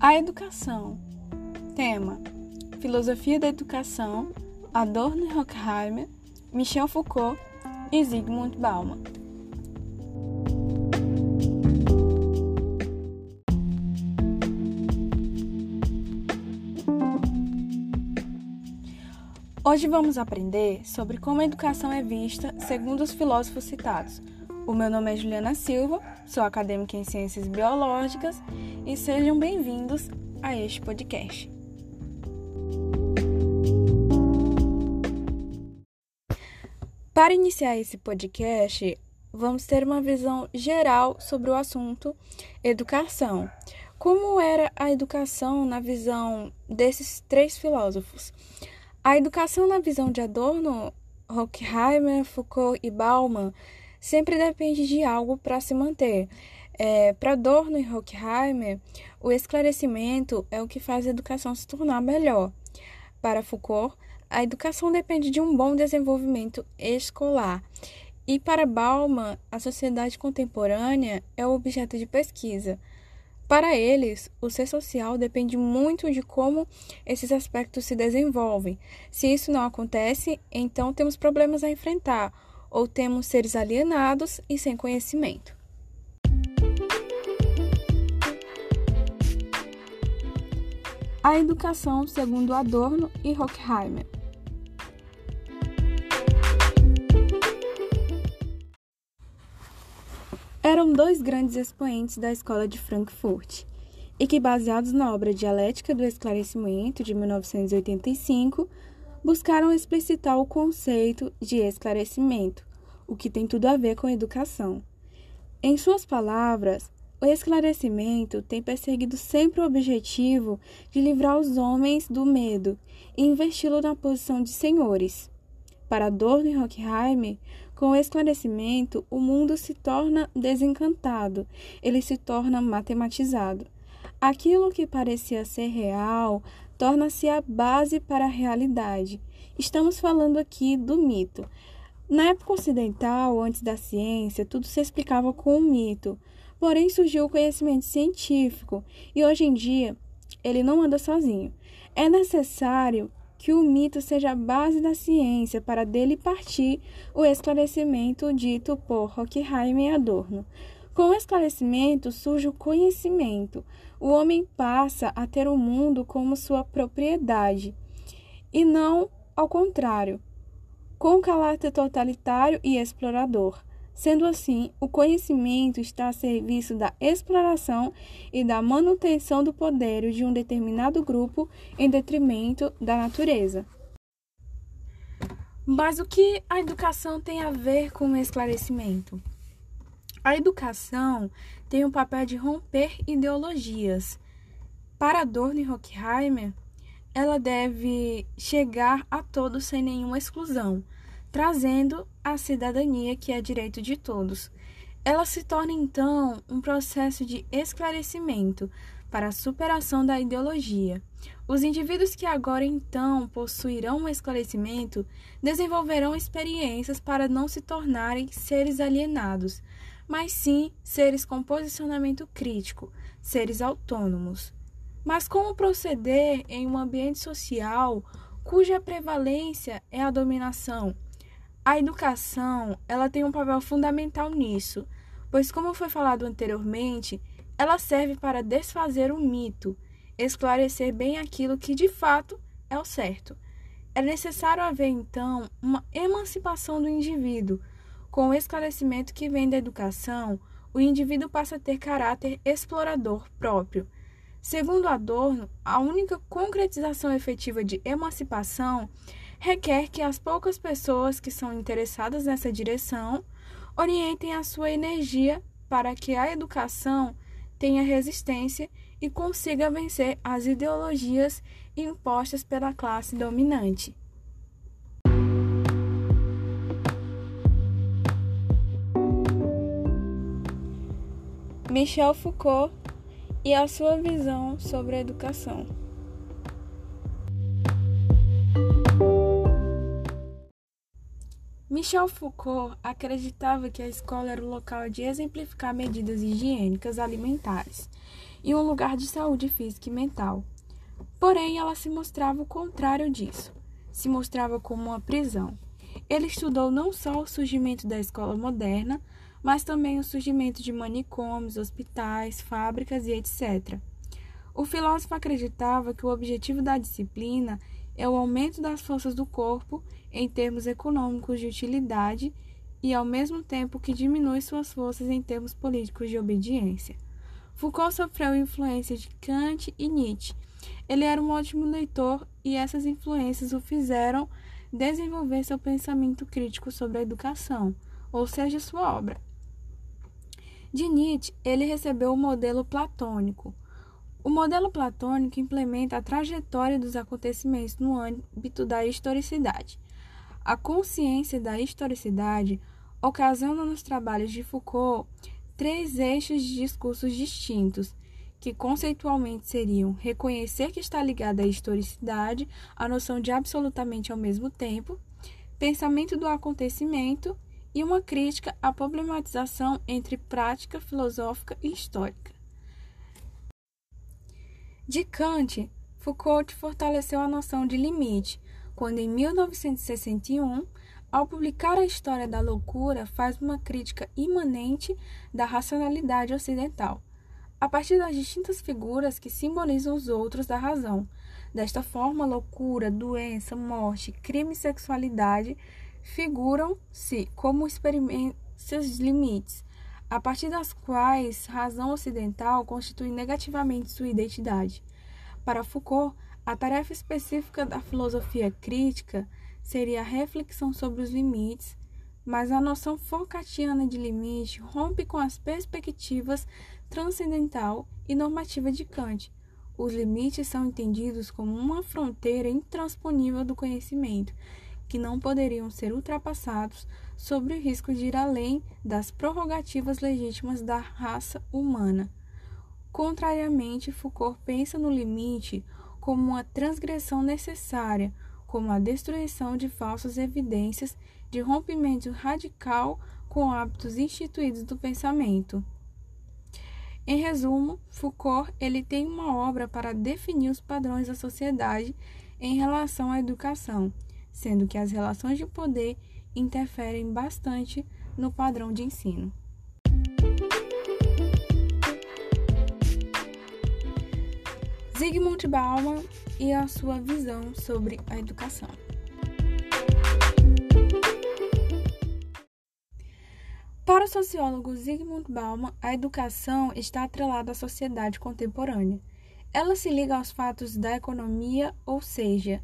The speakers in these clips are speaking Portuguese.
A educação. Tema: Filosofia da educação, Adorno e Horkheimer, Michel Foucault e Zygmunt Bauman. Hoje vamos aprender sobre como a educação é vista segundo os filósofos citados. O meu nome é Juliana Silva, sou acadêmica em Ciências Biológicas e sejam bem-vindos a este podcast. Para iniciar esse podcast, vamos ter uma visão geral sobre o assunto educação. Como era a educação na visão desses três filósofos? A educação na visão de Adorno, Horkheimer, Foucault e Bauman sempre depende de algo para se manter. É, para Adorno e Horkheimer, o esclarecimento é o que faz a educação se tornar melhor. Para Foucault, a educação depende de um bom desenvolvimento escolar. E para Bauman, a sociedade contemporânea é o objeto de pesquisa. Para eles, o ser social depende muito de como esses aspectos se desenvolvem. Se isso não acontece, então temos problemas a enfrentar, ou temos seres alienados e sem conhecimento. A educação segundo Adorno e Horkheimer. eram dois grandes expoentes da escola de Frankfurt, e que, baseados na obra Dialética do Esclarecimento de 1985, buscaram explicitar o conceito de esclarecimento, o que tem tudo a ver com educação. Em suas palavras, o esclarecimento tem perseguido sempre o objetivo de livrar os homens do medo e investi-lo na posição de senhores. Para Adorno e Horkheimer, com o esclarecimento, o mundo se torna desencantado, ele se torna matematizado. Aquilo que parecia ser real torna-se a base para a realidade. Estamos falando aqui do mito. Na época ocidental, antes da ciência, tudo se explicava com um mito. Porém, surgiu o conhecimento científico e hoje em dia ele não anda sozinho. É necessário que o mito seja a base da ciência para dele partir o esclarecimento dito por Horkheimer e Adorno. Com o esclarecimento surge o conhecimento. O homem passa a ter o mundo como sua propriedade, e não ao contrário, com caráter totalitário e explorador. Sendo assim, o conhecimento está a serviço da exploração e da manutenção do poder de um determinado grupo em detrimento da natureza. Mas o que a educação tem a ver com o esclarecimento? A educação tem o papel de romper ideologias. Para Adorno e Horkheimer, ela deve chegar a todos sem nenhuma exclusão trazendo a cidadania, que é direito de todos. Ela se torna então um processo de esclarecimento para a superação da ideologia. Os indivíduos que agora então possuirão um esclarecimento desenvolverão experiências para não se tornarem seres alienados, mas sim seres com posicionamento crítico, seres autônomos. Mas como proceder em um ambiente social cuja prevalência é a dominação? A educação, ela tem um papel fundamental nisso, pois como foi falado anteriormente, ela serve para desfazer o mito, esclarecer bem aquilo que de fato é o certo. É necessário haver então uma emancipação do indivíduo. Com o esclarecimento que vem da educação, o indivíduo passa a ter caráter explorador próprio. Segundo Adorno, a única concretização efetiva de emancipação requer que as poucas pessoas que são interessadas nessa direção orientem a sua energia para que a educação tenha resistência e consiga vencer as ideologias impostas pela classe dominante. Michel Foucault e a sua visão sobre a educação. Michel Foucault acreditava que a escola era o local de exemplificar medidas higiênicas alimentares e um lugar de saúde física e mental. Porém, ela se mostrava o contrário disso. Se mostrava como uma prisão. Ele estudou não só o surgimento da escola moderna, mas também o surgimento de manicômios, hospitais, fábricas e etc. O filósofo acreditava que o objetivo da disciplina é o aumento das forças do corpo em termos econômicos de utilidade e, ao mesmo tempo, que diminui suas forças em termos políticos de obediência. Foucault sofreu influência de Kant e Nietzsche. Ele era um ótimo leitor e essas influências o fizeram desenvolver seu pensamento crítico sobre a educação, ou seja, sua obra. De Nietzsche, ele recebeu o modelo platônico. O modelo platônico implementa a trajetória dos acontecimentos no âmbito da historicidade. A consciência da historicidade ocasiona nos trabalhos de Foucault três eixos de discursos distintos, que conceitualmente seriam reconhecer que está ligada à historicidade, a noção de absolutamente ao mesmo tempo, pensamento do acontecimento e uma crítica à problematização entre prática filosófica e histórica. De Kant, Foucault fortaleceu a noção de limite, quando em 1961, ao publicar a História da Loucura, faz uma crítica imanente da racionalidade ocidental, a partir das distintas figuras que simbolizam os outros da razão. Desta forma, loucura, doença, morte, crime e sexualidade figuram-se como experiências limites, a partir das quais razão ocidental constitui negativamente sua identidade. Para Foucault, a tarefa específica da filosofia crítica seria a reflexão sobre os limites, mas a noção foucaultiana de limite rompe com as perspectivas transcendental e normativa de Kant. Os limites são entendidos como uma fronteira intransponível do conhecimento, que não poderiam ser ultrapassados sobre o risco de ir além das prerrogativas legítimas da raça humana. Contrariamente, Foucault pensa no limite como uma transgressão necessária, como a destruição de falsas evidências de rompimento radical com hábitos instituídos do pensamento. Em resumo, Foucault ele tem uma obra para definir os padrões da sociedade em relação à educação sendo que as relações de poder interferem bastante no padrão de ensino. Zygmunt Bauman e a sua visão sobre a educação. Para o sociólogo Zygmunt Bauman, a educação está atrelada à sociedade contemporânea. Ela se liga aos fatos da economia, ou seja,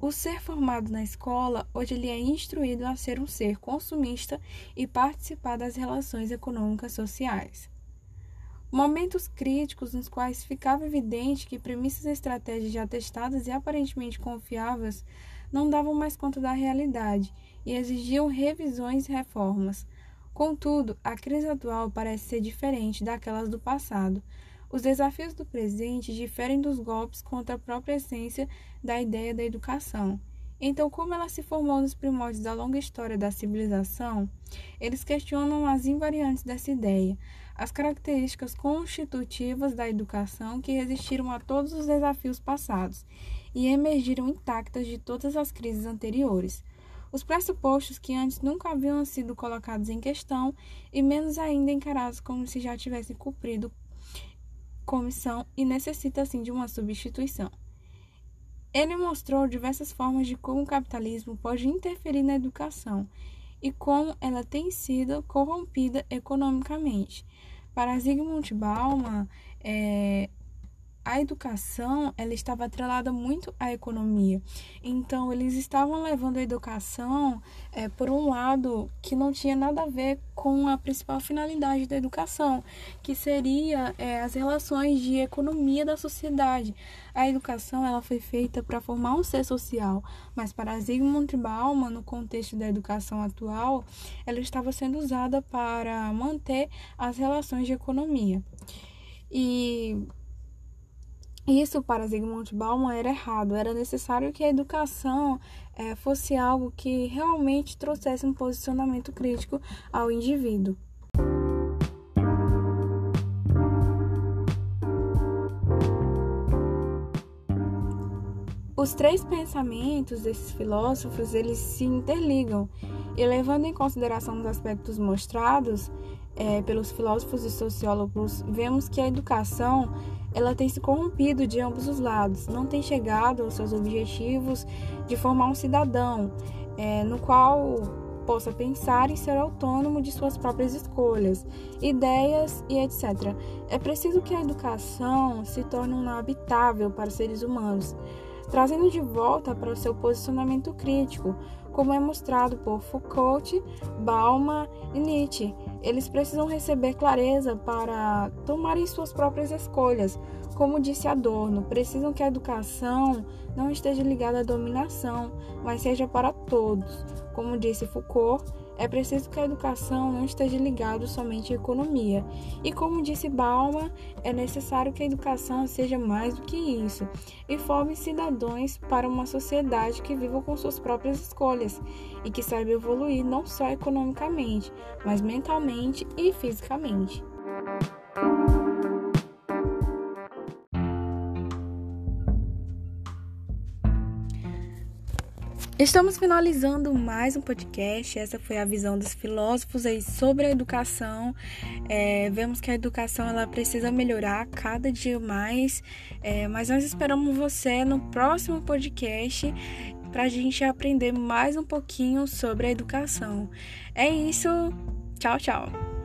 o ser formado na escola, hoje ele é instruído a ser um ser consumista e participar das relações econômicas sociais. Momentos críticos nos quais ficava evidente que premissas e estratégias já testadas e aparentemente confiáveis não davam mais conta da realidade e exigiam revisões e reformas. Contudo, a crise atual parece ser diferente daquelas do passado, os desafios do presente diferem dos golpes contra a própria essência da ideia da educação. Então, como ela se formou nos primórdios da longa história da civilização, eles questionam as invariantes dessa ideia, as características constitutivas da educação que resistiram a todos os desafios passados e emergiram intactas de todas as crises anteriores. Os pressupostos que antes nunca haviam sido colocados em questão e menos ainda encarados como se já tivessem cumprido comissão e necessita assim de uma substituição. Ele mostrou diversas formas de como o capitalismo pode interferir na educação e como ela tem sido corrompida economicamente. Para Zygmunt Bauman, é, a educação ela estava atrelada muito à economia. Então, eles estavam levando a educação é, por um lado que não tinha nada a ver com a principal finalidade da educação, que seria é, as relações de economia da sociedade. A educação ela foi feita para formar um ser social, mas para Zygmunt Bauman, no contexto da educação atual, ela estava sendo usada para manter as relações de economia. E isso para Zygmunt Bauman era errado, era necessário que a educação é, fosse algo que realmente trouxesse um posicionamento crítico ao indivíduo. Os três pensamentos desses filósofos eles se interligam e levando em consideração os aspectos mostrados é, pelos filósofos e sociólogos, vemos que a educação ela tem se corrompido de ambos os lados, não tem chegado aos seus objetivos de formar um cidadão é, no qual possa pensar e ser autônomo de suas próprias escolhas, ideias e etc. É preciso que a educação se torne um habitável para os seres humanos, trazendo de volta para o seu posicionamento crítico, como é mostrado por Foucault, Bauman e Nietzsche. Eles precisam receber clareza para tomarem suas próprias escolhas. Como disse Adorno, precisam que a educação não esteja ligada à dominação, mas seja para todos. Como disse Foucault, é preciso que a educação não esteja ligada somente à economia. E como disse Bauman, é necessário que a educação seja mais do que isso e forme cidadãos para uma sociedade que viva com suas próprias escolhas e que saiba evoluir não só economicamente, mas mentalmente e fisicamente. Estamos finalizando mais um podcast. Essa foi a visão dos filósofos aí sobre a educação. É, vemos que a educação ela precisa melhorar cada dia mais, é, mas nós esperamos você no próximo podcast para a gente aprender mais um pouquinho sobre a educação. É isso. Tchau, tchau.